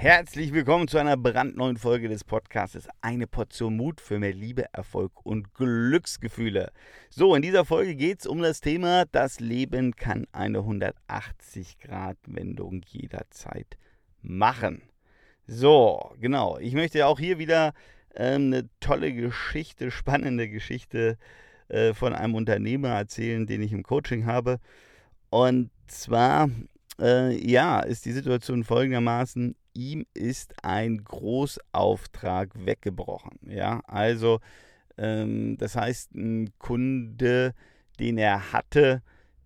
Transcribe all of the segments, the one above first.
Herzlich willkommen zu einer brandneuen Folge des Podcasts. Eine Portion Mut für mehr Liebe, Erfolg und Glücksgefühle. So, in dieser Folge geht es um das Thema, das Leben kann eine 180-Grad-Wendung jederzeit machen. So, genau. Ich möchte auch hier wieder ähm, eine tolle Geschichte, spannende Geschichte äh, von einem Unternehmer erzählen, den ich im Coaching habe. Und zwar, äh, ja, ist die Situation folgendermaßen ihm ist ein Großauftrag weggebrochen. Ja, also ähm, das heißt, ein Kunde, den er hatte,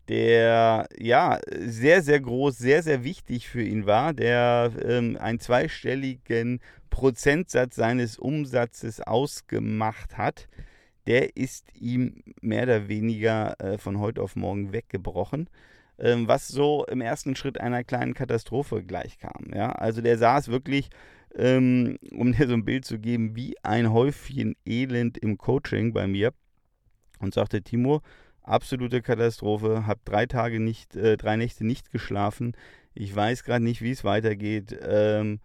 der ja sehr, sehr groß, sehr, sehr wichtig für ihn war, der ähm, einen zweistelligen Prozentsatz seines Umsatzes ausgemacht hat, der ist ihm mehr oder weniger äh, von heute auf morgen weggebrochen was so im ersten Schritt einer kleinen Katastrophe gleichkam. Ja? Also der saß wirklich, ähm, um dir so ein Bild zu geben, wie ein Häufchen Elend im Coaching bei mir und sagte, Timo, absolute Katastrophe, habe drei Tage nicht, äh, drei Nächte nicht geschlafen. Ich weiß gerade nicht, wie es weitergeht. Ähm,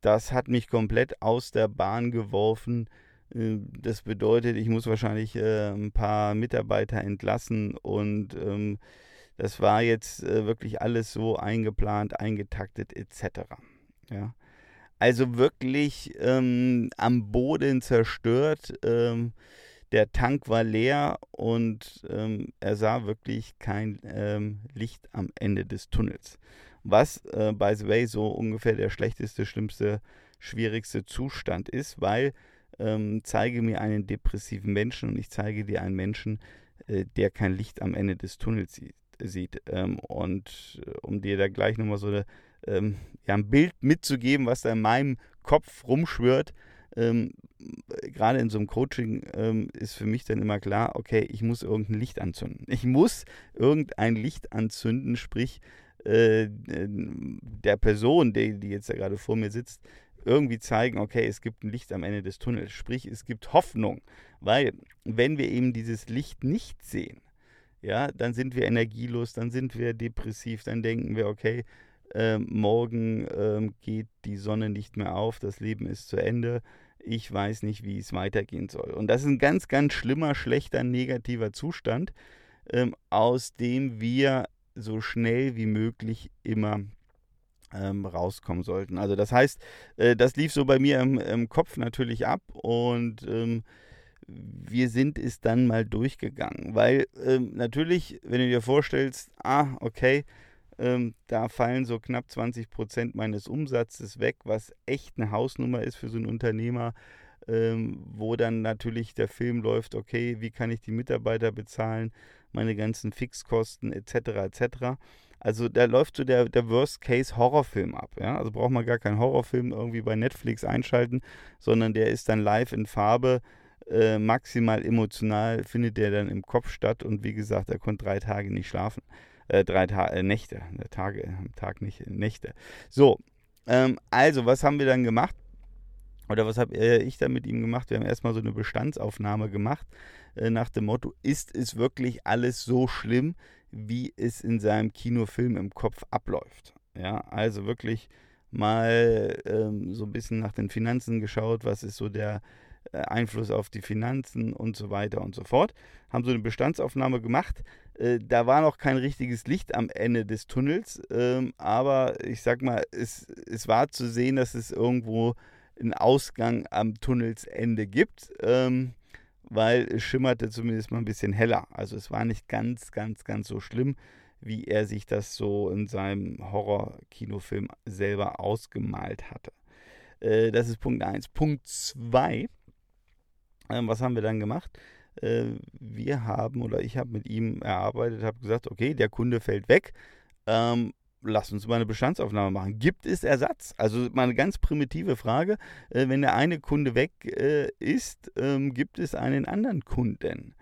das hat mich komplett aus der Bahn geworfen. Äh, das bedeutet, ich muss wahrscheinlich äh, ein paar Mitarbeiter entlassen und ähm, das war jetzt äh, wirklich alles so eingeplant, eingetaktet etc. Ja. Also wirklich ähm, am Boden zerstört. Ähm, der Tank war leer und ähm, er sah wirklich kein ähm, Licht am Ende des Tunnels. Was, äh, by the way, so ungefähr der schlechteste, schlimmste, schwierigste Zustand ist, weil ähm, zeige mir einen depressiven Menschen und ich zeige dir einen Menschen, äh, der kein Licht am Ende des Tunnels sieht sieht. Ähm, und äh, um dir da gleich nochmal so eine, ähm, ja, ein Bild mitzugeben, was da in meinem Kopf rumschwört, ähm, gerade in so einem Coaching ähm, ist für mich dann immer klar, okay, ich muss irgendein Licht anzünden. Ich muss irgendein Licht anzünden, sprich äh, der Person, die, die jetzt da gerade vor mir sitzt, irgendwie zeigen, okay, es gibt ein Licht am Ende des Tunnels. Sprich, es gibt Hoffnung, weil wenn wir eben dieses Licht nicht sehen, ja, dann sind wir energielos, dann sind wir depressiv, dann denken wir, okay, äh, morgen äh, geht die Sonne nicht mehr auf, das Leben ist zu Ende, ich weiß nicht, wie es weitergehen soll. Und das ist ein ganz, ganz schlimmer, schlechter, negativer Zustand, ähm, aus dem wir so schnell wie möglich immer ähm, rauskommen sollten. Also das heißt, äh, das lief so bei mir im, im Kopf natürlich ab und ähm, wir sind es dann mal durchgegangen. Weil ähm, natürlich, wenn du dir vorstellst, ah, okay, ähm, da fallen so knapp 20 Prozent meines Umsatzes weg, was echt eine Hausnummer ist für so einen Unternehmer, ähm, wo dann natürlich der Film läuft, okay, wie kann ich die Mitarbeiter bezahlen, meine ganzen Fixkosten etc. etc. Also da läuft so der, der Worst-Case-Horrorfilm ab. Ja? Also braucht man gar keinen Horrorfilm irgendwie bei Netflix einschalten, sondern der ist dann live in Farbe äh, maximal emotional findet der dann im Kopf statt und wie gesagt, er konnte drei Tage nicht schlafen. Äh, drei Ta äh, Nächte, äh, Tage, am Tag nicht, Nächte. So, ähm, also was haben wir dann gemacht? Oder was habe äh, ich dann mit ihm gemacht? Wir haben erstmal so eine Bestandsaufnahme gemacht äh, nach dem Motto, ist es wirklich alles so schlimm, wie es in seinem Kinofilm im Kopf abläuft? Ja, also wirklich mal ähm, so ein bisschen nach den Finanzen geschaut, was ist so der äh, Einfluss auf die Finanzen und so weiter und so fort. Haben so eine Bestandsaufnahme gemacht. Äh, da war noch kein richtiges Licht am Ende des Tunnels, ähm, aber ich sag mal, es, es war zu sehen, dass es irgendwo einen Ausgang am Tunnelsende gibt, ähm, weil es schimmerte zumindest mal ein bisschen heller. Also es war nicht ganz, ganz, ganz so schlimm, wie er sich das so in seinem Horror-Kinofilm selber ausgemalt hatte. Äh, das ist Punkt 1. Punkt 2 ähm, was haben wir dann gemacht? Äh, wir haben oder ich habe mit ihm erarbeitet, habe gesagt, okay, der Kunde fällt weg. Ähm, lass uns mal eine Bestandsaufnahme machen. Gibt es Ersatz? Also mal eine ganz primitive Frage. Äh, wenn der eine Kunde weg äh, ist, ähm, gibt es einen anderen Kunden?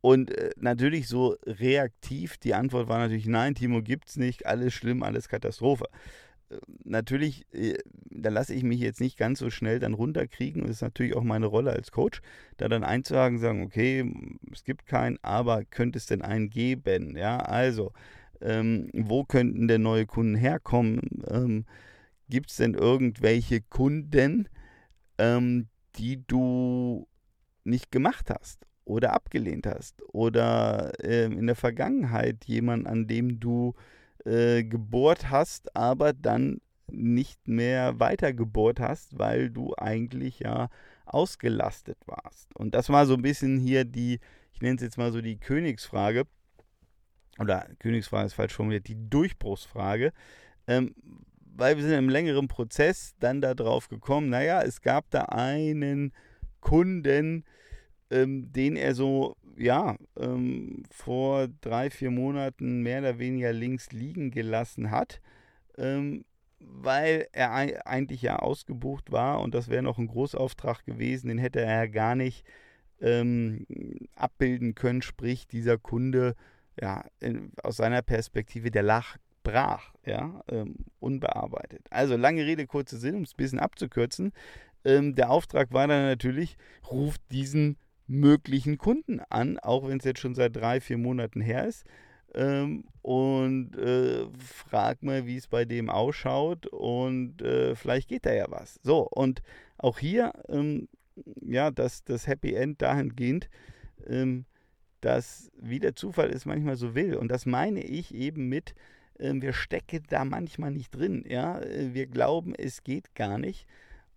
Und äh, natürlich so reaktiv, die Antwort war natürlich nein, Timo gibt es nicht, alles schlimm, alles Katastrophe natürlich, äh, da lasse ich mich jetzt nicht ganz so schnell dann runterkriegen. Das ist natürlich auch meine Rolle als Coach, da dann einzuhaken, sagen, okay, es gibt keinen, aber könnte es denn einen geben? Ja, also, ähm, wo könnten denn neue Kunden herkommen? Ähm, gibt es denn irgendwelche Kunden, ähm, die du nicht gemacht hast oder abgelehnt hast oder äh, in der Vergangenheit jemand, an dem du äh, gebohrt hast, aber dann nicht mehr weiter gebohrt hast, weil du eigentlich ja ausgelastet warst. Und das war so ein bisschen hier die, ich nenne es jetzt mal so die Königsfrage, oder Königsfrage ist falsch formuliert, die Durchbruchsfrage, ähm, weil wir sind im längeren Prozess dann darauf gekommen, naja, es gab da einen Kunden, ähm, den er so, ja, ähm, vor drei, vier Monaten mehr oder weniger links liegen gelassen hat, ähm, weil er eigentlich ja ausgebucht war und das wäre noch ein Großauftrag gewesen, den hätte er ja gar nicht ähm, abbilden können, sprich dieser Kunde, ja, in, aus seiner Perspektive, der lag brach, ja, ähm, unbearbeitet. Also lange Rede, kurze Sinn, um es ein bisschen abzukürzen. Ähm, der Auftrag war dann natürlich, ruft diesen möglichen Kunden an, auch wenn es jetzt schon seit drei, vier Monaten her ist. Ähm, und äh, frag mal, wie es bei dem ausschaut und äh, vielleicht geht da ja was. So, und auch hier, ähm, ja, das, das Happy End dahingehend, ähm, dass wie der Zufall es manchmal so will. Und das meine ich eben mit, äh, wir stecken da manchmal nicht drin. Ja? Äh, wir glauben, es geht gar nicht.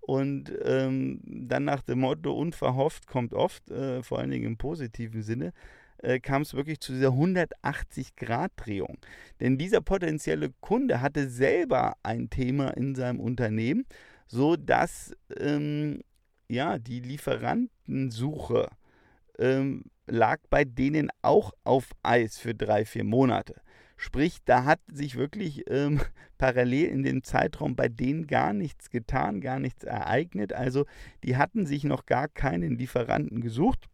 Und ähm, dann nach dem Motto, unverhofft kommt oft, äh, vor allen Dingen im positiven Sinne, äh, kam es wirklich zu dieser 180-Grad-Drehung. Denn dieser potenzielle Kunde hatte selber ein Thema in seinem Unternehmen, sodass ähm, ja, die Lieferantensuche ähm, lag bei denen auch auf Eis für drei, vier Monate. Sprich, da hat sich wirklich ähm, parallel in dem Zeitraum bei denen gar nichts getan, gar nichts ereignet. Also die hatten sich noch gar keinen Lieferanten gesucht.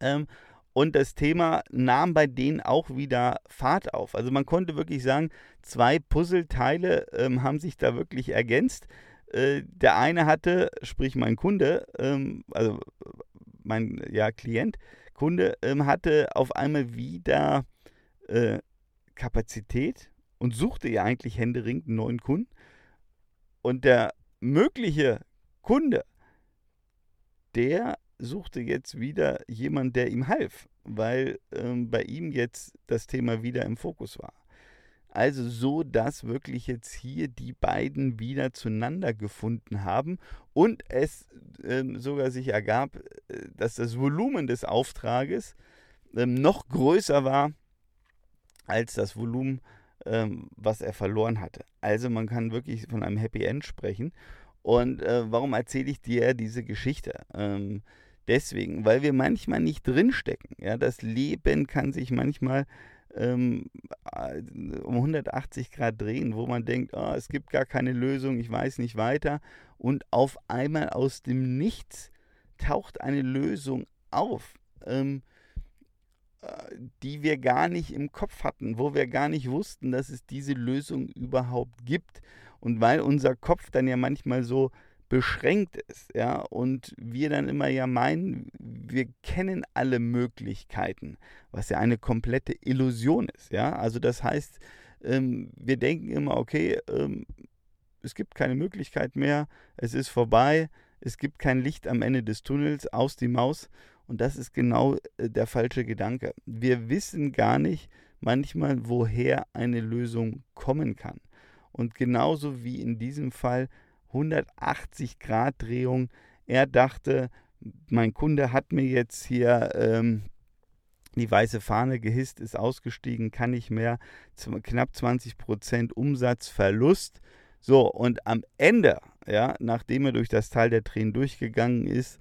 Ähm, und das Thema nahm bei denen auch wieder Fahrt auf. Also man konnte wirklich sagen, zwei Puzzleteile ähm, haben sich da wirklich ergänzt. Äh, der eine hatte, sprich mein Kunde, ähm, also mein ja, Klient, Kunde, ähm, hatte auf einmal wieder äh, Kapazität und suchte ja eigentlich händeringend einen neuen Kunden. Und der mögliche Kunde, der suchte jetzt wieder jemanden, der ihm half, weil ähm, bei ihm jetzt das Thema wieder im Fokus war. Also so, dass wirklich jetzt hier die beiden wieder zueinander gefunden haben und es ähm, sogar sich ergab, äh, dass das Volumen des Auftrages ähm, noch größer war als das Volumen, ähm, was er verloren hatte. Also man kann wirklich von einem Happy End sprechen. Und äh, warum erzähle ich dir diese Geschichte? Ähm, deswegen, weil wir manchmal nicht drinstecken. Ja, das Leben kann sich manchmal ähm, äh, um 180 Grad drehen, wo man denkt, oh, es gibt gar keine Lösung, ich weiß nicht weiter. Und auf einmal aus dem Nichts taucht eine Lösung auf. Ähm, die wir gar nicht im Kopf hatten, wo wir gar nicht wussten, dass es diese Lösung überhaupt gibt. Und weil unser Kopf dann ja manchmal so beschränkt ist, ja, und wir dann immer ja meinen, wir kennen alle Möglichkeiten, was ja eine komplette Illusion ist, ja. Also das heißt, ähm, wir denken immer, okay, ähm, es gibt keine Möglichkeit mehr, es ist vorbei, es gibt kein Licht am Ende des Tunnels, aus die Maus und das ist genau äh, der falsche Gedanke. Wir wissen gar nicht manchmal, woher eine Lösung kommen kann. Und genauso wie in diesem Fall 180 Grad Drehung. Er dachte, mein Kunde hat mir jetzt hier ähm, die weiße Fahne gehisst, ist ausgestiegen, kann nicht mehr. Knapp 20 Prozent Umsatzverlust. So, und am Ende, ja, nachdem er durch das Tal der Tränen durchgegangen ist,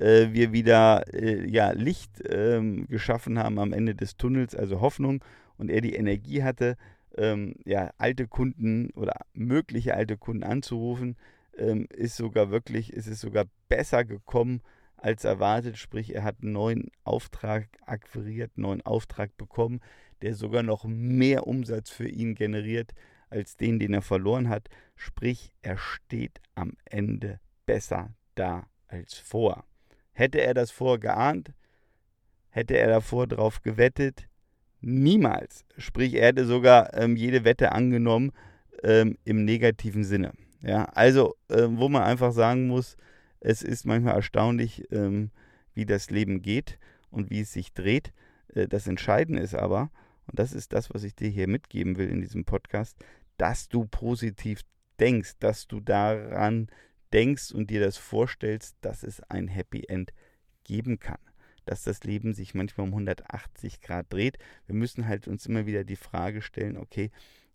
äh, wir wieder äh, ja, Licht ähm, geschaffen haben am Ende des Tunnels, also Hoffnung, und er die Energie hatte, ähm, ja, alte Kunden oder mögliche alte Kunden anzurufen, ähm, ist sogar wirklich, ist es sogar besser gekommen als erwartet. Sprich, er hat einen neuen Auftrag akquiriert, einen neuen Auftrag bekommen, der sogar noch mehr Umsatz für ihn generiert als den, den er verloren hat. Sprich, er steht am Ende besser da als vor. Hätte er das vorgeahnt? Hätte er davor drauf gewettet? Niemals. Sprich, er hätte sogar ähm, jede Wette angenommen ähm, im negativen Sinne. Ja, also, äh, wo man einfach sagen muss, es ist manchmal erstaunlich, ähm, wie das Leben geht und wie es sich dreht. Äh, das Entscheidende ist aber, und das ist das, was ich dir hier mitgeben will in diesem Podcast, dass du positiv denkst, dass du daran denkst und dir das vorstellst, dass es ein Happy End geben kann. Dass das Leben sich manchmal um 180 Grad dreht. Wir müssen halt uns immer wieder die Frage stellen, okay,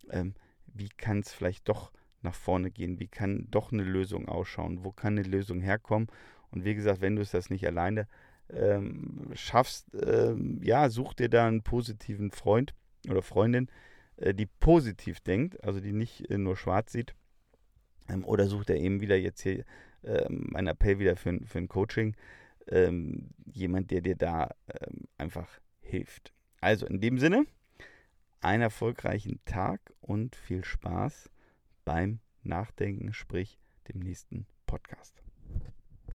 ähm, wie kann es vielleicht doch nach vorne gehen? Wie kann doch eine Lösung ausschauen? Wo kann eine Lösung herkommen? Und wie gesagt, wenn du es das nicht alleine ähm, schaffst, ähm, ja, such dir da einen positiven Freund oder Freundin, äh, die positiv denkt, also die nicht äh, nur schwarz sieht. Ähm, oder such dir eben wieder jetzt hier ähm, mein Appell wieder für, für ein Coaching, ähm, jemand, der dir da ähm, einfach hilft. Also in dem Sinne, einen erfolgreichen Tag und viel Spaß beim Nachdenken, sprich dem nächsten Podcast.